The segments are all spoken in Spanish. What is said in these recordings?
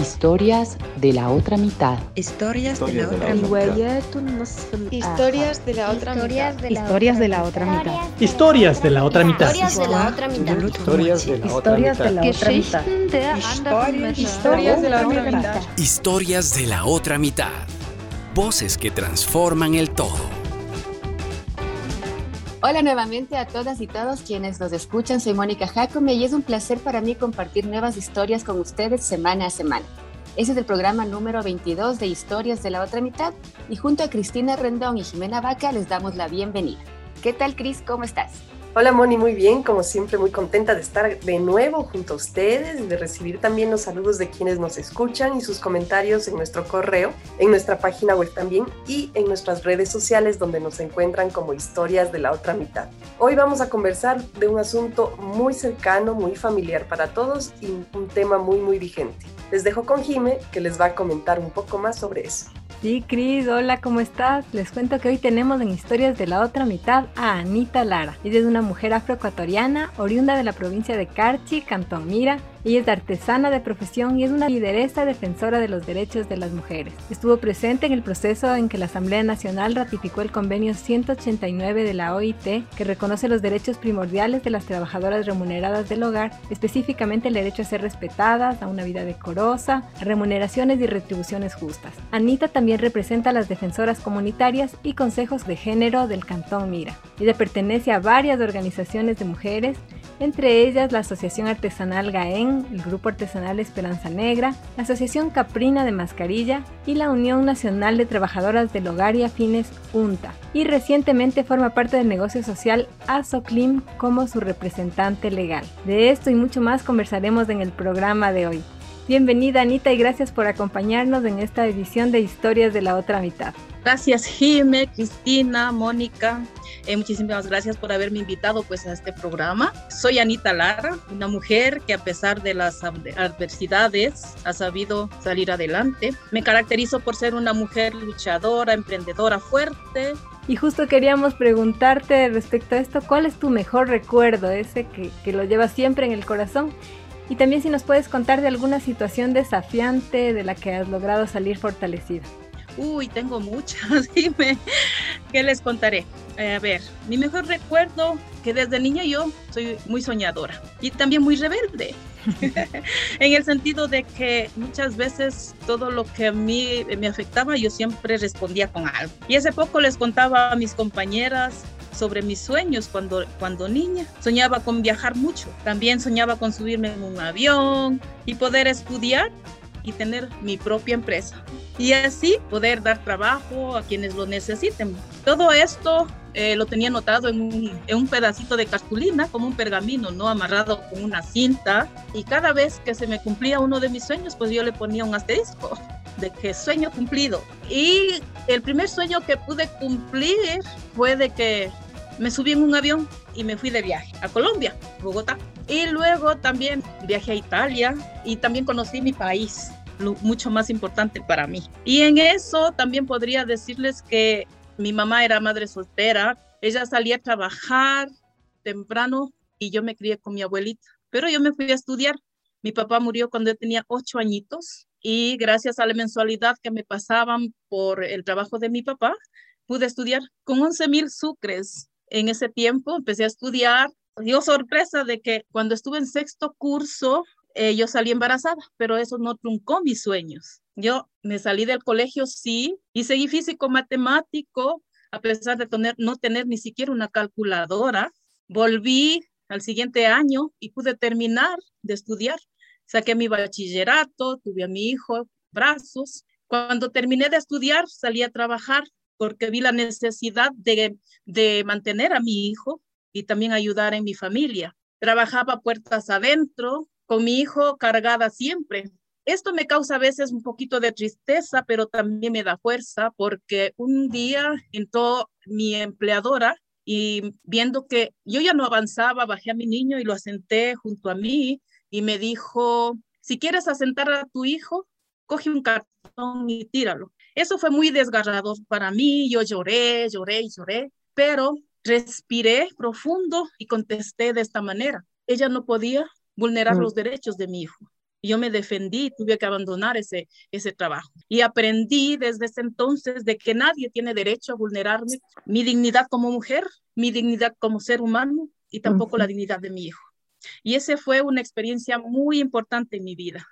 Historias de la otra mitad. Historias de la otra mitad. Historias de la otra mitad. Historias de la otra mitad. Historias de la otra mitad. Historias de la otra mitad. Historias de la otra mitad. Historias de la otra mitad. Historias de la otra mitad. Voces que transforman el todo. Hola nuevamente a todas y todos quienes nos escuchan. Soy Mónica Jacome y es un placer para mí compartir nuevas historias con ustedes semana a semana. Ese es el programa número 22 de Historias de la Otra Mitad y junto a Cristina Rendón y Jimena Vaca les damos la bienvenida. ¿Qué tal, Cris? ¿Cómo estás? Hola Moni, muy bien, como siempre muy contenta de estar de nuevo junto a ustedes y de recibir también los saludos de quienes nos escuchan y sus comentarios en nuestro correo, en nuestra página web también y en nuestras redes sociales donde nos encuentran como historias de la otra mitad. Hoy vamos a conversar de un asunto muy cercano, muy familiar para todos y un tema muy muy vigente. Les dejo con Jime que les va a comentar un poco más sobre eso. Sí, Cris, hola, ¿cómo estás? Les cuento que hoy tenemos en Historias de la Otra Mitad a Anita Lara. Ella es una mujer afroecuatoriana, oriunda de la provincia de Carchi, Cantón Mira, ella es artesana de profesión y es una lideresa defensora de los derechos de las mujeres. Estuvo presente en el proceso en que la Asamblea Nacional ratificó el convenio 189 de la OIT que reconoce los derechos primordiales de las trabajadoras remuneradas del hogar, específicamente el derecho a ser respetadas, a una vida decorosa, remuneraciones y retribuciones justas. Anita también representa a las defensoras comunitarias y consejos de género del Cantón Mira. Ella pertenece a varias organizaciones de mujeres entre ellas la Asociación Artesanal Gaén, el Grupo Artesanal Esperanza Negra, la Asociación Caprina de Mascarilla y la Unión Nacional de Trabajadoras del Hogar y Afines UNTA. Y recientemente forma parte del negocio social ASOCLIM como su representante legal. De esto y mucho más conversaremos en el programa de hoy. Bienvenida Anita y gracias por acompañarnos en esta edición de Historias de la Otra Mitad. Gracias Jime, Cristina, Mónica. Eh, muchísimas gracias por haberme invitado pues a este programa. Soy Anita Lara, una mujer que a pesar de las adversidades ha sabido salir adelante. Me caracterizo por ser una mujer luchadora, emprendedora, fuerte, y justo queríamos preguntarte respecto a esto, ¿cuál es tu mejor recuerdo, ese que, que, lo llevas siempre en el corazón y también si nos puedes contar de alguna situación desafiante de la que has logrado salir fortalecida. Uy, tengo muchas, dime, ¿qué les contaré? Eh, a ver, mi mejor recuerdo que desde niña yo soy muy soñadora y también muy rebelde. en el sentido de que muchas veces todo lo que a mí me afectaba yo siempre respondía con algo. Y hace poco les contaba a mis compañeras sobre mis sueños cuando, cuando niña. Soñaba con viajar mucho. También soñaba con subirme en un avión y poder estudiar y tener mi propia empresa. Y así poder dar trabajo a quienes lo necesiten. Todo esto eh, lo tenía anotado en un, en un, pedacito de cartulina, como un pergamino, ¿no? Amarrado con una cinta. Y cada vez que se me cumplía uno de mis sueños, pues yo le ponía un asterisco de que sueño cumplido. Y el primer sueño que pude cumplir fue de que me subí en un avión y me fui de viaje a Colombia, Bogotá. Y luego también viajé a Italia y también conocí mi país, mucho más importante para mí. Y en eso también podría decirles que mi mamá era madre soltera, ella salía a trabajar temprano y yo me crié con mi abuelita, pero yo me fui a estudiar. Mi papá murió cuando yo tenía ocho añitos y gracias a la mensualidad que me pasaban por el trabajo de mi papá, pude estudiar con 11 mil sucres en ese tiempo, empecé a estudiar. Dio sorpresa de que cuando estuve en sexto curso, eh, yo salí embarazada, pero eso no truncó mis sueños. Yo me salí del colegio, sí, y seguí físico matemático, a pesar de no tener ni siquiera una calculadora. Volví al siguiente año y pude terminar de estudiar. Saqué mi bachillerato, tuve a mi hijo, brazos. Cuando terminé de estudiar, salí a trabajar porque vi la necesidad de, de mantener a mi hijo y también ayudar en mi familia. Trabajaba puertas adentro, con mi hijo cargada siempre. Esto me causa a veces un poquito de tristeza, pero también me da fuerza porque un día entró mi empleadora y viendo que yo ya no avanzaba, bajé a mi niño y lo asenté junto a mí y me dijo, si quieres asentar a tu hijo, coge un cartón y tíralo. Eso fue muy desgarrador para mí, yo lloré, lloré y lloré, pero respiré profundo y contesté de esta manera. Ella no podía vulnerar los derechos de mi hijo. yo me defendí tuve que abandonar ese, ese trabajo. Y aprendí desde ese entonces de que nadie tiene derecho a vulnerarme mi dignidad como mujer, mi dignidad como ser humano y tampoco la dignidad de mi hijo. Y esa fue una experiencia muy importante en mi vida.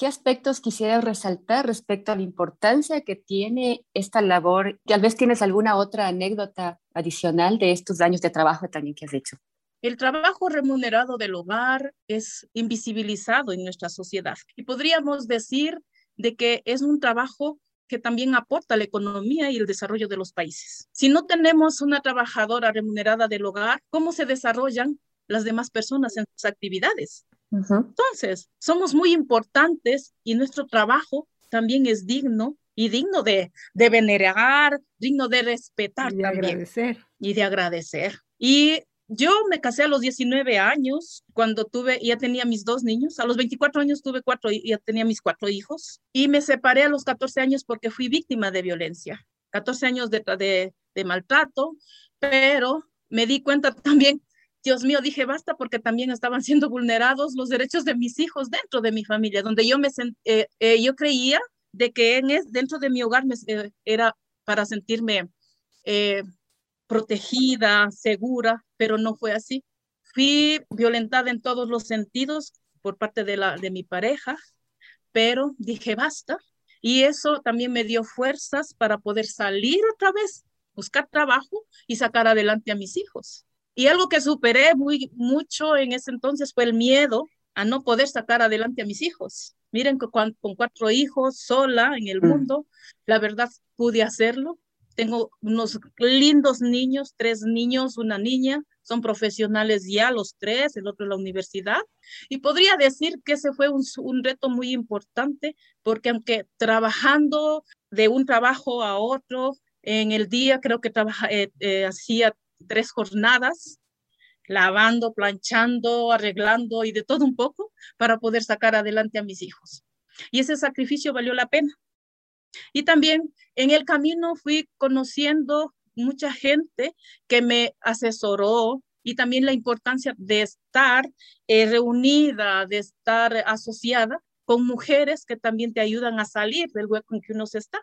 ¿Qué aspectos quisiera resaltar respecto a la importancia que tiene esta labor? Tal vez tienes alguna otra anécdota adicional de estos años de trabajo también que has hecho. El trabajo remunerado del hogar es invisibilizado en nuestra sociedad y podríamos decir de que es un trabajo que también aporta a la economía y el desarrollo de los países. Si no tenemos una trabajadora remunerada del hogar, ¿cómo se desarrollan las demás personas en sus actividades? Entonces, somos muy importantes y nuestro trabajo también es digno y digno de, de venerar, digno de respetar y de agradecer. Y de agradecer. Y yo me casé a los 19 años, cuando tuve, ya tenía mis dos niños. A los 24 años tuve cuatro, ya tenía mis cuatro hijos. Y me separé a los 14 años porque fui víctima de violencia. 14 años de, de, de maltrato, pero me di cuenta también, Dios mío, dije basta porque también estaban siendo vulnerados los derechos de mis hijos dentro de mi familia, donde yo me eh, eh, creía de que en dentro de mi hogar me, eh, era para sentirme eh, protegida, segura, pero no fue así. Fui violentada en todos los sentidos por parte de mi pareja, pero dije basta. Y eso también me dio fuerzas para poder salir otra vez, buscar trabajo y sacar adelante a mis hijos. Y algo que superé muy mucho en ese entonces fue el miedo a no poder sacar adelante a mis hijos. Miren, con, con cuatro hijos, sola en el mm. mundo, la verdad pude hacerlo, tengo unos lindos niños, tres niños, una niña, son profesionales ya los tres, el otro en la universidad. Y podría decir que ese fue un, un reto muy importante, porque aunque trabajando de un trabajo a otro, en el día creo que trabaja, eh, eh, hacía tres jornadas, lavando, planchando, arreglando y de todo un poco para poder sacar adelante a mis hijos. Y ese sacrificio valió la pena. Y también en el camino fui conociendo mucha gente que me asesoró y también la importancia de estar eh, reunida, de estar asociada con mujeres que también te ayudan a salir del hueco en que uno se está.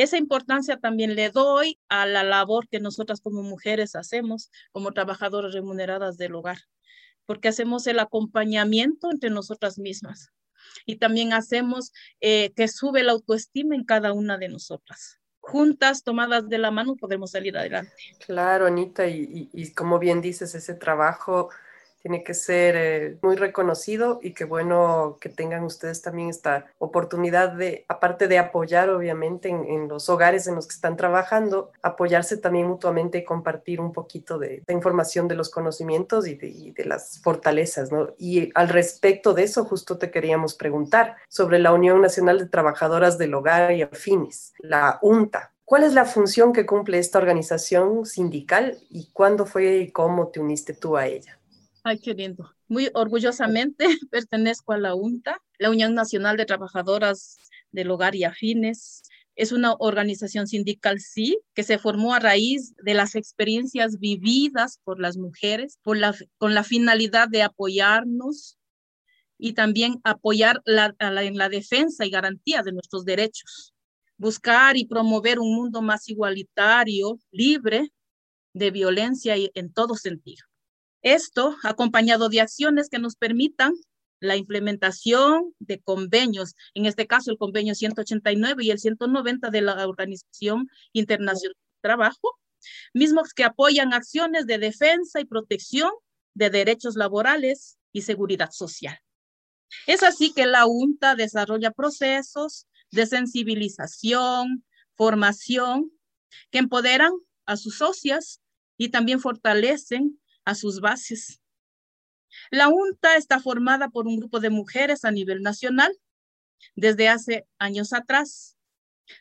Esa importancia también le doy a la labor que nosotras como mujeres hacemos, como trabajadoras remuneradas del hogar, porque hacemos el acompañamiento entre nosotras mismas y también hacemos eh, que sube la autoestima en cada una de nosotras. Juntas, tomadas de la mano, podemos salir adelante. Claro, Anita, y, y como bien dices, ese trabajo tiene que ser eh, muy reconocido y qué bueno que tengan ustedes también esta oportunidad de, aparte de apoyar obviamente en, los hogares en los que están trabajando, apoyarse también mutuamente y compartir un poquito de, información de los conocimientos y de, las fortalezas, ¿no? Y al respecto de eso, justo te queríamos preguntar sobre la Unión Nacional de Trabajadoras del Hogar y Afines, la UNTA. ¿Cuál es la función que cumple esta organización sindical y cuándo fue y cómo te uniste tú a ella? Ay, qué lindo. Muy orgullosamente pertenezco a la UNTA, la Unión Nacional de Trabajadoras del Hogar y Afines. Es una organización sindical, sí, que se formó a raíz de las experiencias vividas por las mujeres, por la, con la finalidad de apoyarnos y también apoyar la, en la defensa y garantía de nuestros derechos. Buscar y promover un mundo más igualitario, libre de violencia en todo sentido. Esto acompañado de acciones que nos permitan la implementación de convenios, en este caso el convenio 189 y el 190 de la Organización Internacional del Trabajo, mismos que apoyan acciones de defensa y protección de derechos laborales y seguridad social. Es así que la UNTA desarrolla procesos de sensibilización, formación, que empoderan a sus socias y también fortalecen a sus bases. La UNTA está formada por un grupo de mujeres a nivel nacional desde hace años atrás.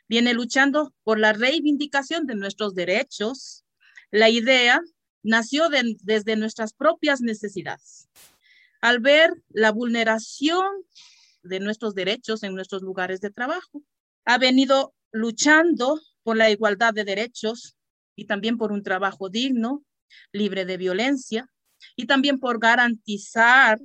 Viene luchando por la reivindicación de nuestros derechos. La idea nació desde nuestras propias necesidades. Al ver la vulneración de nuestros derechos en nuestros lugares de trabajo, ha venido luchando por la igualdad de derechos y también por un trabajo digno, libre de violencia y también por garantizar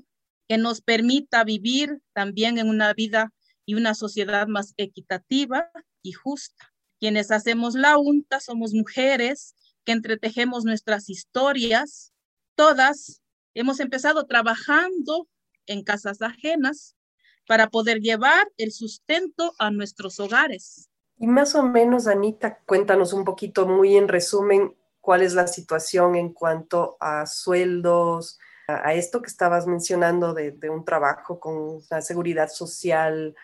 que nos permita vivir también en una vida y una sociedad más equitativa y justa. Quienes hacemos la UNTA somos mujeres que entretejemos nuestras historias. Todas hemos empezado trabajando en casas ajenas para poder llevar el sustento a nuestros hogares. Y más o menos, Anita, cuéntanos un poquito, muy en resumen, cuál es la situación en cuanto a sueldos, a, esto que estabas mencionando de, un trabajo con la seguridad social,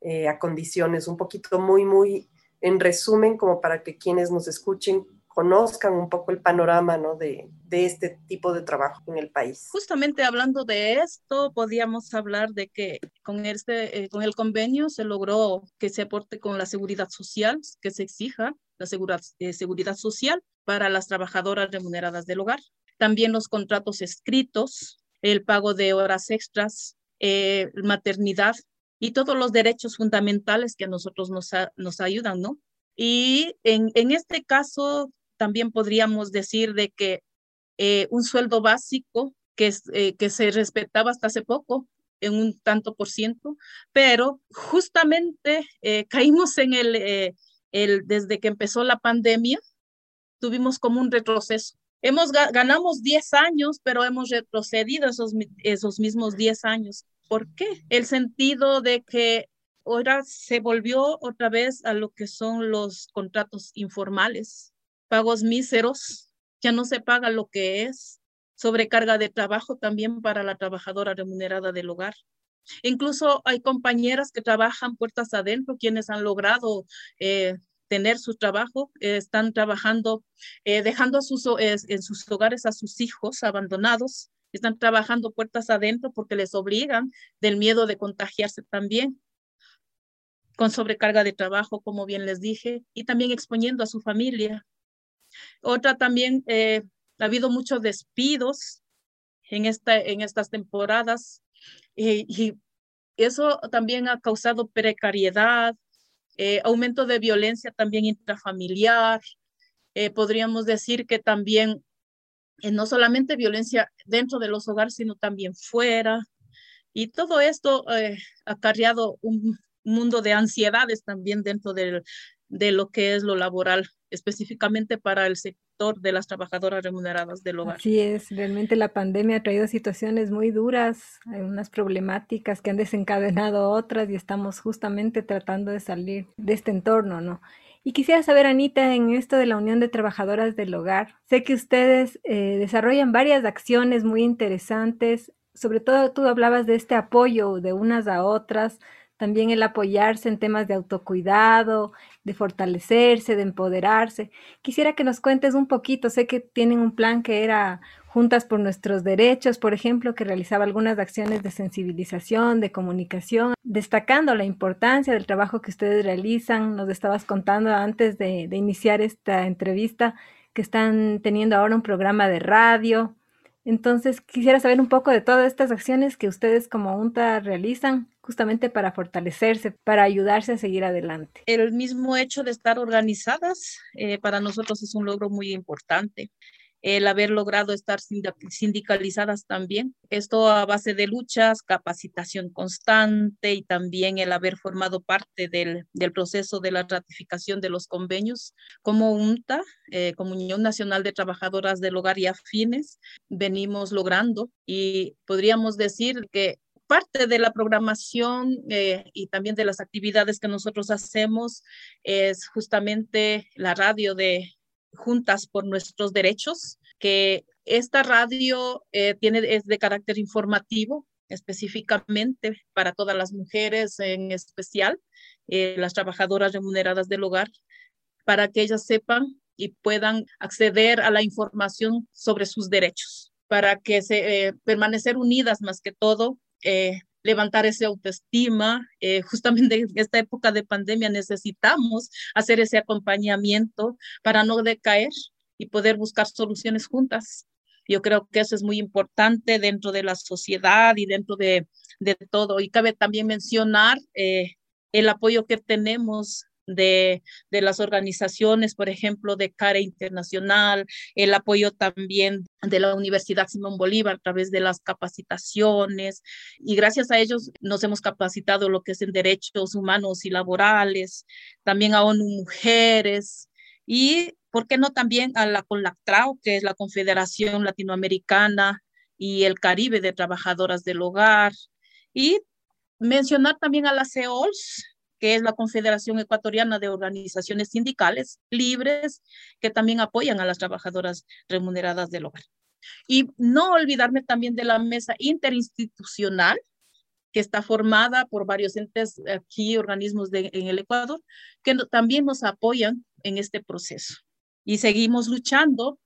eh, a condiciones, un poquito muy, muy en resumen, como para que quienes nos escuchen conozcan un poco el panorama ¿no? de, de, este tipo de trabajo en el país. Justamente hablando de esto, podríamos hablar de que con, este, eh, con el convenio se logró que se aporte con la seguridad social, que se exija la seguridad, eh, seguridad social para las trabajadoras remuneradas del hogar. También los contratos escritos, el pago de horas extras, eh, maternidad y todos los derechos fundamentales que a nosotros nos, nos ayudan, ¿no? Y en, en, este caso, también podríamos decir de que eh, un sueldo básico que, eh, que se respetaba hasta hace poco en un tanto por ciento, pero justamente caímos en el, desde que empezó la pandemia, tuvimos como un retroceso. Hemos, ganamos 10 años, pero hemos retrocedido esos, esos mismos 10 años. ¿Por qué? El sentido de que ahora se volvió otra vez a lo que son los contratos informales, pagos míseros, ya no se paga lo que es, sobrecarga de trabajo también para la trabajadora remunerada del hogar. Incluso hay compañeras que trabajan puertas adentro, quienes han logrado eh, tener su trabajo, eh, están trabajando, eh, dejando a sus, en sus hogares a sus hijos abandonados, están trabajando puertas adentro porque les obligan del miedo de contagiarse también con sobrecarga de trabajo, como bien les dije, y también exponiendo a su familia. Otra también, ha habido muchos despidos en, esta, en estas temporadas eh, y eso también ha causado precariedad, eh, aumento de violencia también intrafamiliar. podríamos decir que también no solamente violencia dentro de los hogares, sino también fuera. Y todo esto ha acarreado un mundo de ansiedades también dentro del, de lo que es lo laboral específicamente para el sector de las trabajadoras remuneradas del hogar. Así es, realmente la pandemia ha traído situaciones muy duras, hay unas problemáticas que han desencadenado otras y estamos justamente tratando de salir de este entorno, ¿no? Y quisiera saber, Anita, en esto de la Unión de Trabajadoras del Hogar, sé que ustedes eh, desarrollan varias acciones muy interesantes, sobre todo tú hablabas de este apoyo de unas a otras, también el apoyarse en temas de autocuidado, de fortalecerse, de empoderarse. Quisiera que nos cuentes un poquito, sé que tienen un plan que era Juntas por Nuestros Derechos, por ejemplo, que realizaba algunas acciones de sensibilización, de comunicación, destacando la importancia del trabajo que ustedes realizan. Nos estabas contando antes de, iniciar esta entrevista que están teniendo ahora un programa de radio. Entonces, quisiera saber un poco de todas estas acciones que ustedes como UNTA realizan justamente para fortalecerse, para ayudarse a seguir adelante. El mismo hecho de estar organizadas eh, para nosotros es un logro muy importante el haber logrado estar sindicalizadas también. Esto a base de luchas, capacitación constante y también el haber formado parte del, del proceso de la ratificación de los convenios como UNTA, eh, como Unión Nacional de Trabajadoras del Hogar y Afines, venimos logrando y podríamos decir que parte de la programación eh, y también de las actividades que nosotros hacemos es justamente la radio de Juntas por Nuestros Derechos, que esta radio eh, tiene, es de carácter informativo específicamente para todas las mujeres, en especial eh, las trabajadoras remuneradas del hogar, para que ellas sepan y puedan acceder a la información sobre sus derechos, para que se permanecer unidas más que todo, levantar esa autoestima. justamente en esta época de pandemia necesitamos hacer ese acompañamiento para no decaer y poder buscar soluciones juntas. Yo creo que eso es muy importante dentro de la sociedad y dentro de, de todo. Y cabe también mencionar eh, el apoyo que tenemos de, de, las organizaciones, por ejemplo, de CARE Internacional, el apoyo también de la Universidad Simón Bolívar a través de las capacitaciones y gracias a ellos nos hemos capacitado lo que es en derechos humanos y laborales, también a ONU Mujeres y, ¿por qué no también a la CONLACTRAO, que es la Confederación Latinoamericana y el Caribe de Trabajadoras del Hogar? Y mencionar también a la CEOLS, que es la Confederación Ecuatoriana de Organizaciones Sindicales Libres, que también apoyan a las trabajadoras remuneradas del hogar. Y no olvidarme también de la mesa interinstitucional, que está formada por varios entes aquí, organismos en el Ecuador, que también nos apoyan en este proceso. Y seguimos luchando.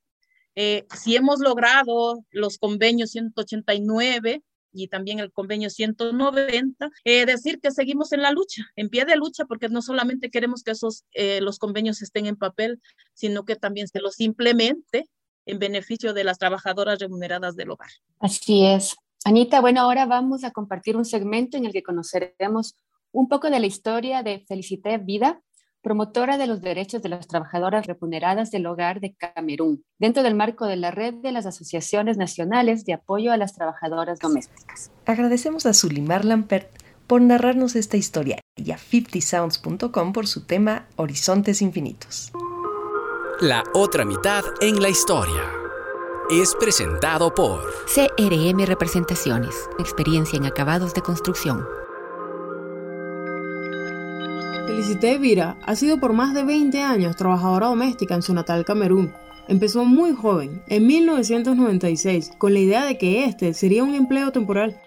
Eh, si hemos logrado los convenios 189 y también el convenio 190, eh, decir que seguimos en la lucha, en pie de lucha, porque no solamente queremos que esos, eh, los convenios estén en papel, sino que también se los implemente en beneficio de las trabajadoras remuneradas del hogar. Así es. Anita, bueno, ahora vamos a compartir un segmento en el que conoceremos un poco de la historia de Felicité Vida, promotora de los derechos de las trabajadoras remuneradas del hogar de Camerún, dentro del marco de la red de las asociaciones nacionales de apoyo a las trabajadoras domésticas. Agradecemos a Sulimar Lampert por narrarnos esta historia y a 50sounds.com por su tema Horizontes Infinitos. La otra mitad en la historia es presentado por CRM Representaciones, experiencia en acabados de construcción. Felicité Vira ha sido por más de 20 años trabajadora doméstica en su natal Camerún. Empezó muy joven, en 1996, con la idea de que este sería un empleo temporal.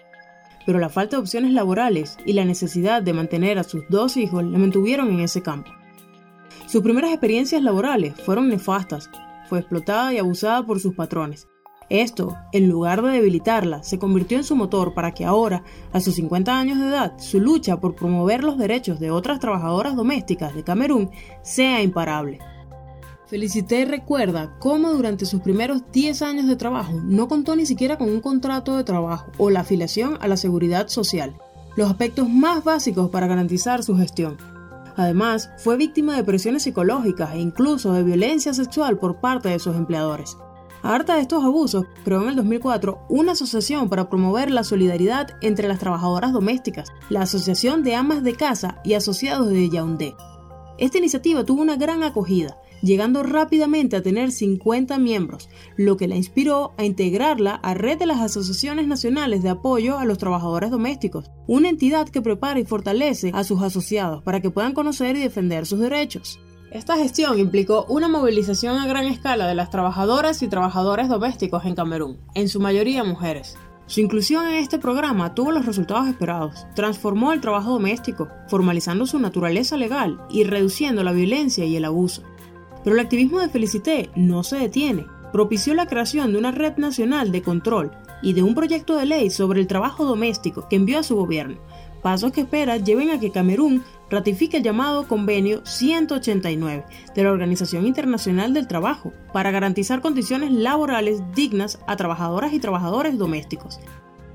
Pero la falta de opciones laborales y la necesidad de mantener a sus dos hijos la mantuvieron en ese campo. Sus primeras experiencias laborales fueron nefastas. Fue explotada y abusada por sus patrones. Esto, en lugar de debilitarla, se convirtió en su motor para que ahora, a sus 50 años de edad, su lucha por promover los derechos de otras trabajadoras domésticas de Camerún sea imparable. Felicité recuerda cómo durante sus primeros 10 años de trabajo no contó ni siquiera con un contrato de trabajo o la afiliación a la seguridad social, los aspectos más básicos para garantizar su gestión. Además, fue víctima de presiones psicológicas e incluso de violencia sexual por parte de sus empleadores. Harta de estos abusos, creó en el 2004 una asociación para promover la solidaridad entre las trabajadoras domésticas, la Asociación de Amas de Casa y Asociados de Yaoundé. Esta iniciativa tuvo una gran acogida, llegando rápidamente a tener 50 miembros, lo que la inspiró a integrarla a Red de las Asociaciones Nacionales de Apoyo a los Trabajadores Domésticos, una entidad que prepara y fortalece a sus asociados para que puedan conocer y defender sus derechos. Esta gestión implicó una movilización a gran escala de las trabajadoras y trabajadores domésticos en Camerún, en su mayoría mujeres. Su inclusión en este programa tuvo los resultados esperados. Transformó el trabajo doméstico, formalizando su naturaleza legal y reduciendo la violencia y el abuso. Pero el activismo de Felicité no se detiene. Propició la creación de una red nacional de control y de un proyecto de ley sobre el trabajo doméstico que envió a su gobierno, pasos que espera lleven a que Camerún ratifique el llamado Convenio 189 de la Organización Internacional del Trabajo para garantizar condiciones laborales dignas a trabajadoras y trabajadores domésticos.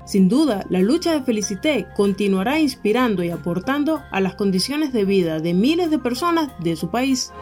Sin duda, la lucha de Felicité continuará inspirando y aportando a las condiciones de vida de miles de personas de su país.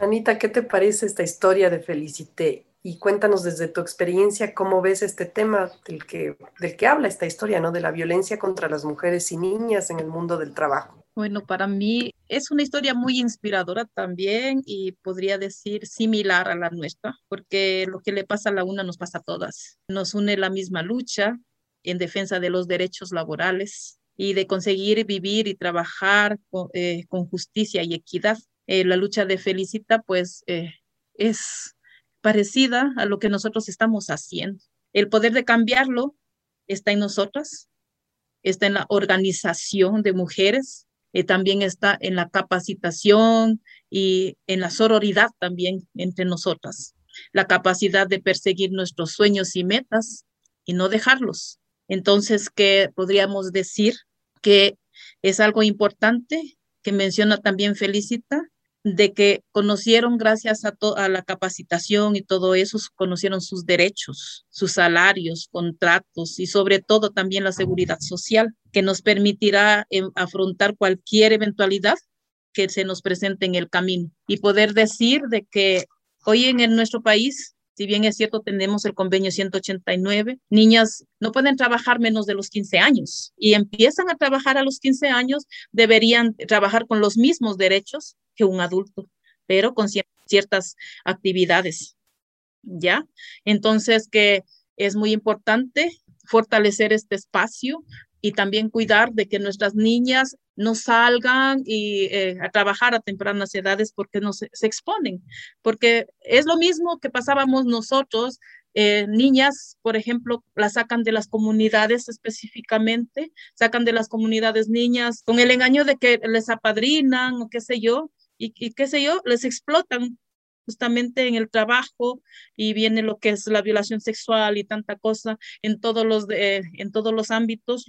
Anita, ¿qué te parece esta historia de Felicité? Y cuéntanos desde tu experiencia cómo ves este tema del que, del que habla esta historia, ¿no? De la violencia contra las mujeres y niñas en el mundo del trabajo. Bueno, para mí es una historia muy inspiradora también y podría decir similar a la nuestra, porque lo que le pasa a la una nos pasa a todas. Nos une la misma lucha en defensa de los derechos laborales y de conseguir vivir y trabajar con, eh, justicia y equidad. Eh, la lucha de Felicita, pues, eh, es parecida a lo que nosotros estamos haciendo. El poder de cambiarlo está en nosotras, está en la organización de mujeres eh, también está en la capacitación y en la sororidad también entre nosotras, la capacidad de perseguir nuestros sueños y metas y no dejarlos. Entonces, ¿qué podríamos decir? Que es algo importante que menciona también Felicita, de que conocieron gracias a, a la capacitación y todo eso, conocieron sus derechos, sus salarios, contratos y sobre todo también la seguridad social que nos permitirá em, afrontar cualquier eventualidad que se nos presente en el camino y poder decir de que hoy en, nuestro país si bien es cierto, tenemos el convenio 189, niñas no pueden trabajar menos de los 15 años y empiezan a trabajar a los 15 años, deberían trabajar con los mismos derechos que un adulto, pero con ciertas actividades. ¿Ya? Entonces, que es muy importante fortalecer este espacio y también cuidar de que nuestras niñas no salgan y, eh, a trabajar a tempranas edades porque no se, exponen, porque es lo mismo que pasábamos nosotros, eh, niñas, por ejemplo, las sacan de las comunidades específicamente, sacan de las comunidades niñas con el engaño de que les apadrinan o qué sé yo, y, y qué sé yo, les explotan justamente en el trabajo y viene lo que es la violación sexual y tanta cosa en todos los, en todos los ámbitos.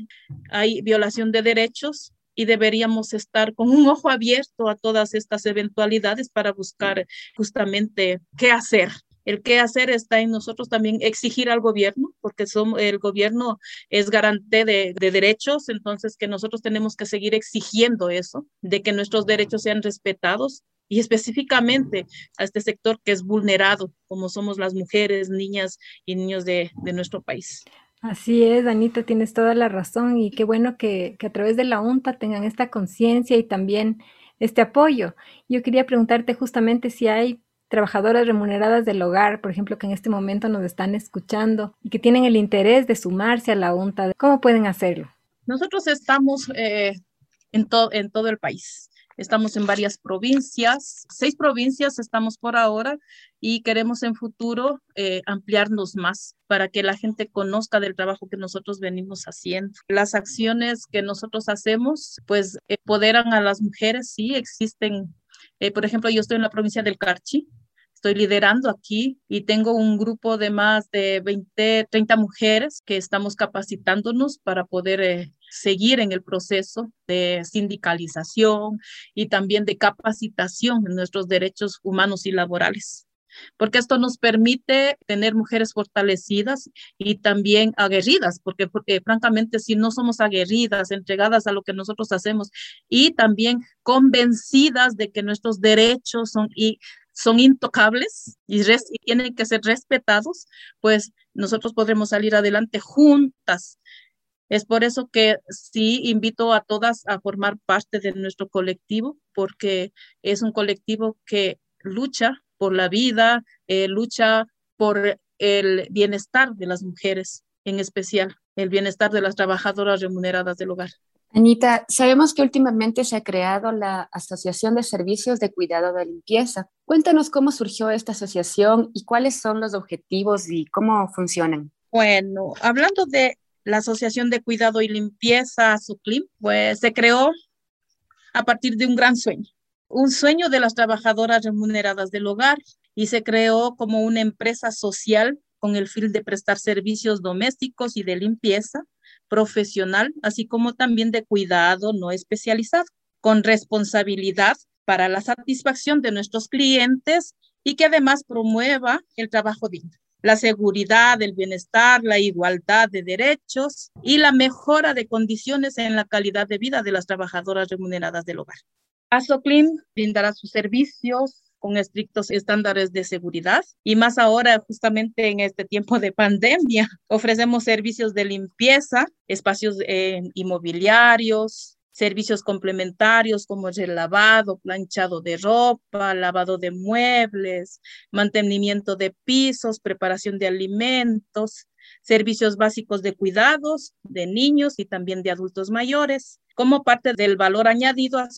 Hay violación de derechos y deberíamos estar con un ojo abierto a todas estas eventualidades para buscar justamente qué hacer. El qué hacer está en nosotros también exigir al gobierno, porque somos, el gobierno es garante de, de, derechos, entonces que nosotros tenemos que seguir exigiendo eso, de que nuestros derechos sean respetados y específicamente a este sector que es vulnerado, como somos las mujeres, niñas y niños de, de nuestro país. Así es, Anita, tienes toda la razón y qué bueno que, que a través de la UNTA tengan esta conciencia y también este apoyo. Yo quería preguntarte justamente si hay trabajadoras remuneradas del hogar, por ejemplo, que en este momento nos están escuchando y que tienen el interés de sumarse a la UNTA, ¿cómo pueden hacerlo? Nosotros estamos eh, en, en todo el país. Estamos en varias provincias, seis provincias estamos por ahora y queremos en futuro eh, ampliarnos más para que la gente conozca del trabajo que nosotros venimos haciendo. Las acciones que nosotros hacemos, pues empoderan a las mujeres, sí, existen. Eh, por ejemplo, yo estoy en la provincia del Carchi, estoy liderando aquí y tengo un grupo de más de 20, 30 mujeres que estamos capacitándonos para poder eh, seguir en el proceso de sindicalización y también de capacitación en nuestros derechos humanos y laborales porque esto nos permite tener mujeres fortalecidas y también aguerridas, porque, porque, francamente si no somos aguerridas, entregadas a lo que nosotros hacemos y también convencidas de que nuestros derechos son y son intocables y, y tienen que ser respetados, pues nosotros podremos salir adelante juntas. Es por eso que sí invito a todas a formar parte de nuestro colectivo, porque es un colectivo que lucha por la vida, eh, lucha por el bienestar de las mujeres, en especial el bienestar de las trabajadoras remuneradas del hogar. Anita, sabemos que últimamente se ha creado la Asociación de Servicios de Cuidado de Limpieza. Cuéntanos cómo surgió esta asociación y cuáles son los objetivos y cómo funcionan. Bueno, hablando de la Asociación de Cuidado y Limpieza, SUCLIM, pues se creó a partir de un gran sueño, un sueño de las trabajadoras remuneradas del hogar y se creó como una empresa social con el fin de prestar servicios domésticos y de limpieza profesional, así como también de cuidado no especializado, con responsabilidad para la satisfacción de nuestros clientes y que además promueva el trabajo digno la seguridad, el bienestar, la igualdad de derechos y la mejora de condiciones en la calidad de vida de las trabajadoras remuneradas del hogar. ASOCLIM brindará sus servicios con estrictos estándares de seguridad y más ahora justamente en este tiempo de pandemia. Ofrecemos servicios de limpieza, espacios eh, inmobiliarios, servicios complementarios como el lavado, planchado de ropa, lavado de muebles, mantenimiento de pisos, preparación de alimentos, servicios básicos de cuidados de niños y también de adultos mayores. Como parte del valor añadido a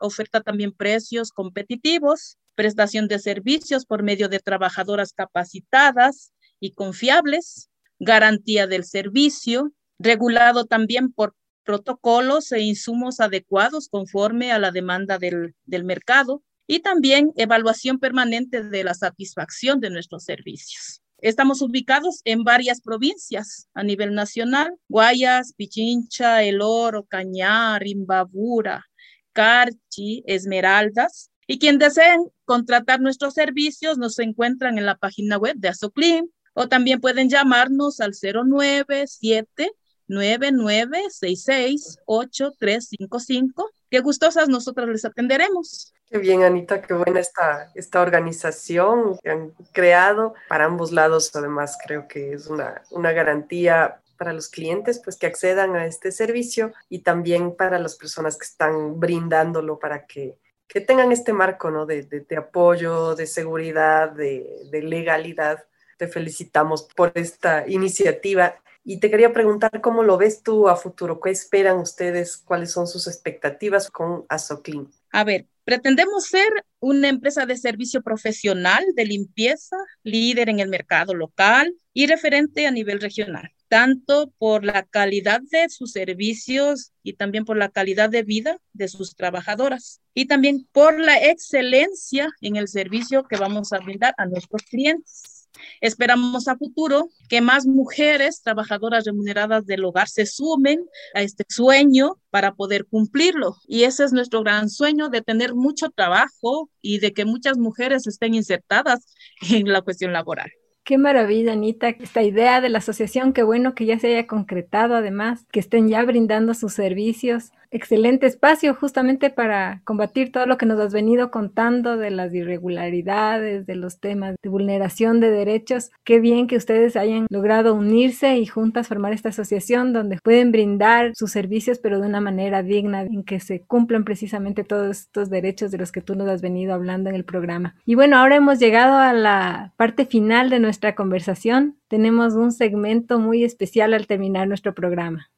oferta también precios competitivos, prestación de servicios por medio de trabajadoras capacitadas y confiables, garantía del servicio, regulado también por protocolos e insumos adecuados conforme a la demanda del, mercado y también evaluación permanente de la satisfacción de nuestros servicios. Estamos ubicados en varias provincias a nivel nacional, Guayas, Pichincha, El Oro, Cañar, Imbabura, Carchi, Esmeraldas. Y quien deseen contratar nuestros servicios nos encuentran en la página web de Asoclim o también pueden llamarnos al 097 99668355 que gustosas nosotras les atenderemos. Qué bien, Anita, qué buena esta, esta organización que han creado para ambos lados. Además, creo que es una, una garantía para los clientes, pues que accedan a este servicio y también para las personas que están brindándolo para que, que tengan este marco ¿no? de, de, de apoyo, de seguridad, de, de legalidad. Te felicitamos por esta iniciativa y te quería preguntar cómo lo ves tú a futuro, qué esperan ustedes, cuáles son sus expectativas con Azoclean. A ver, pretendemos ser una empresa de servicio profesional de limpieza, líder en el mercado local y referente a nivel regional, tanto por la calidad de sus servicios y también por la calidad de vida de sus trabajadoras y también por la excelencia en el servicio que vamos a brindar a nuestros clientes. Esperamos a futuro que más mujeres trabajadoras remuneradas del hogar se sumen a este sueño para poder cumplirlo. Y ese es nuestro gran sueño de tener mucho trabajo y de que muchas mujeres estén insertadas en la cuestión laboral. Qué maravilla, Anita, esta idea de la asociación, qué bueno que ya se haya concretado además, que estén ya brindando sus servicios excelente espacio justamente para combatir todo lo que nos has venido contando de las irregularidades, de los temas de vulneración de derechos. Qué bien que ustedes hayan logrado unirse y juntas formar esta asociación donde pueden brindar sus servicios pero de una manera digna en que se cumplan precisamente todos estos derechos de los que tú nos has venido hablando en el programa. Y bueno, ahora hemos llegado a la parte final de nuestra conversación. Tenemos un segmento muy especial al terminar nuestro programa.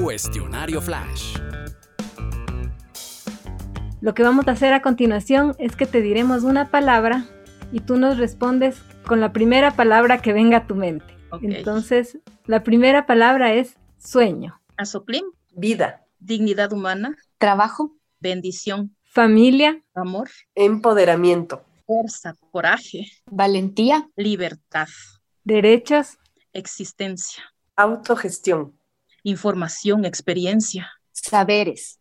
Cuestionario Flash. Lo que vamos a hacer a continuación es que te diremos una palabra y tú nos respondes con la primera palabra que venga a tu mente. Okay. Entonces, la primera palabra es sueño. Azoclim. Vida. Dignidad humana. Trabajo. Bendición. Familia. Amor. Empoderamiento. Fuerza. Coraje. Valentía. Libertad. Derechos. Existencia. Autogestión información, experiencia, saberes,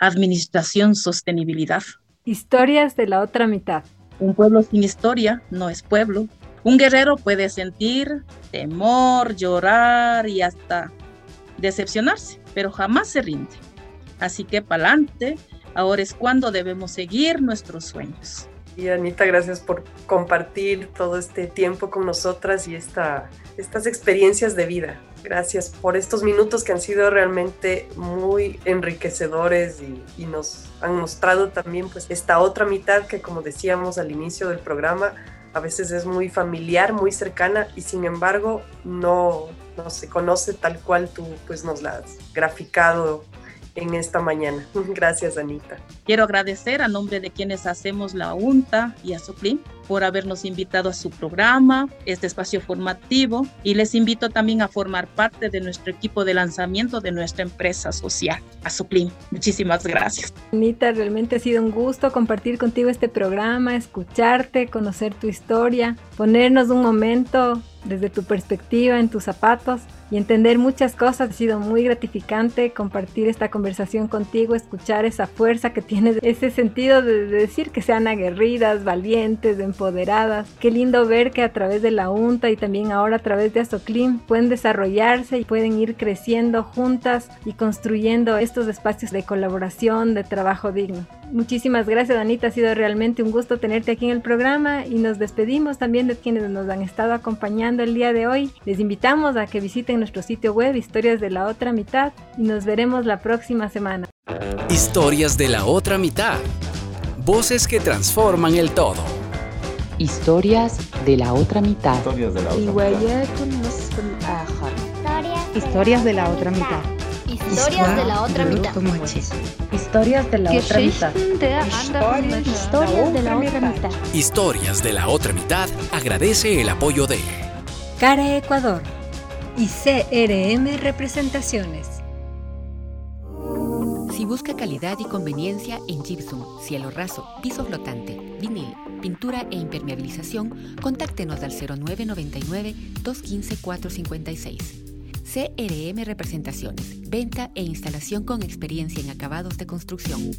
administración, sostenibilidad. Historias de la otra mitad. Un pueblo sin historia no es pueblo. Un guerrero puede sentir temor, llorar y hasta decepcionarse, pero jamás se rinde. Así que pa'lante, ahora es cuando debemos seguir nuestros sueños. Y Anita, gracias por compartir todo este tiempo con nosotras y esta, estas experiencias de vida. Gracias por estos minutos que han sido realmente muy enriquecedores y, y, nos han mostrado también pues esta otra mitad que como decíamos al inicio del programa a veces es muy familiar, muy cercana y sin embargo no, no se conoce tal cual tú pues nos la has graficado en esta mañana. Gracias, Anita. Quiero agradecer a nombre de quienes hacemos la UNTA y a Suplim por habernos invitado a su programa, este espacio formativo, y les invito también a formar parte de nuestro equipo de lanzamiento de nuestra empresa social, a Suplim. Muchísimas gracias. Anita, realmente ha sido un gusto compartir contigo este programa, escucharte, conocer tu historia, ponernos un momento desde tu perspectiva, en tus zapatos y entender muchas cosas. Ha sido muy gratificante compartir esta conversación contigo, escuchar esa fuerza que tienes, ese sentido de, decir que sean aguerridas, valientes, empoderadas. Qué lindo ver que a través de la UNTA y también ahora a través de Azoclim pueden desarrollarse y pueden ir creciendo juntas y construyendo estos espacios de colaboración, de trabajo digno. Muchísimas gracias, Anita. Ha sido realmente un gusto tenerte aquí en el programa y nos despedimos también de quienes nos han estado acompañando el día de hoy. Les invitamos a que visiten nuestro sitio web Historias de la Otra Mitad y nos veremos la próxima semana. Historias de la Otra Mitad. Voces que transforman el todo. Historias de la Otra Mitad. Historias de la Otra Mitad. Historias de la Otra Mitad. Historias de la otra mitad. Historias de la otra mitad. Historias de la otra mitad. Historias de la otra mitad agradece el apoyo de CARE Ecuador y CRM Representaciones. Si busca calidad y conveniencia en gypsum, cielo raso, piso flotante, vinil, pintura e impermeabilización, contáctenos al 0999 215 456. CRM Representaciones, venta e instalación con experiencia en acabados de construcción.